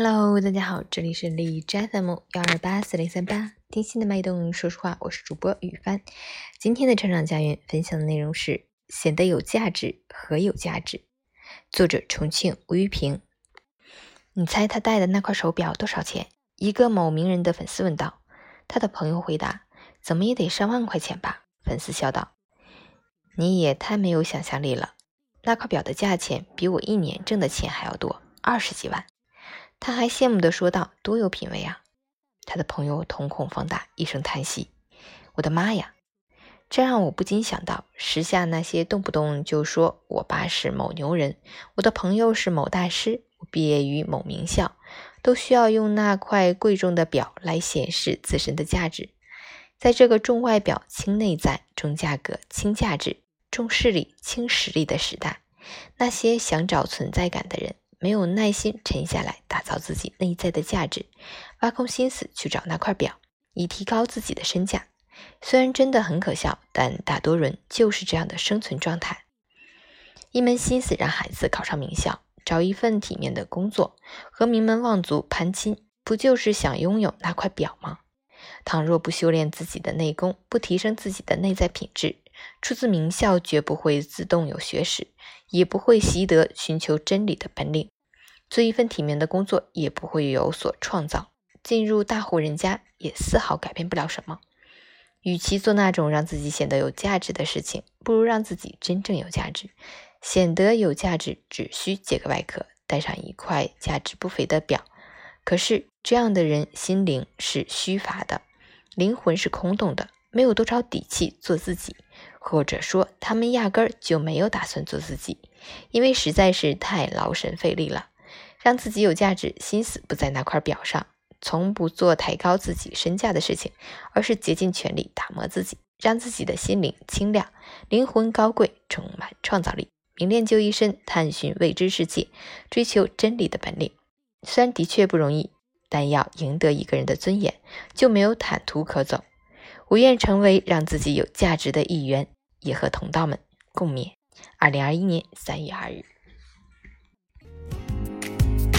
Hello，大家好，这里是荔枝 FM 幺二八四零三八，听心的脉动，说实话，我是主播雨帆。今天的成长家园分享的内容是显得有价值和有价值。作者：重庆吴玉平。你猜他戴的那块手表多少钱？一个某名人的粉丝问道。他的朋友回答：怎么也得上万块钱吧。粉丝笑道：你也太没有想象力了。那块表的价钱比我一年挣的钱还要多，二十几万。他还羡慕地说道：“多有品位啊！”他的朋友瞳孔放大，一声叹息：“我的妈呀！”这让我不禁想到，时下那些动不动就说我爸是某牛人，我的朋友是某大师，我毕业于某名校，都需要用那块贵重的表来显示自身的价值。在这个重外表轻内在、重价格轻价值、重势力轻实力的时代，那些想找存在感的人。没有耐心沉下来打造自己内在的价值，挖空心思去找那块表，以提高自己的身价。虽然真的很可笑，但大多人就是这样的生存状态。一门心思让孩子考上名校，找一份体面的工作，和名门望族攀亲，不就是想拥有那块表吗？倘若不修炼自己的内功，不提升自己的内在品质，出自名校绝不会自动有学识，也不会习得寻求真理的本领。做一份体面的工作，也不会有所创造；进入大户人家，也丝毫改变不了什么。与其做那种让自己显得有价值的事情，不如让自己真正有价值。显得有价值，只需借个外壳，戴上一块价值不菲的表。可是，这样的人心灵是虚乏的，灵魂是空洞的，没有多少底气做自己。或者说，他们压根儿就没有打算做自己，因为实在是太劳神费力了。让自己有价值，心思不在那块表上，从不做抬高自己身价的事情，而是竭尽全力打磨自己，让自己的心灵清亮，灵魂高贵，充满创造力，明练就一身，探寻未知世界，追求真理的本领。虽然的确不容易，但要赢得一个人的尊严，就没有坦途可走。我愿成为让自己有价值的一员，也和同道们共勉。二零二一年三月二日。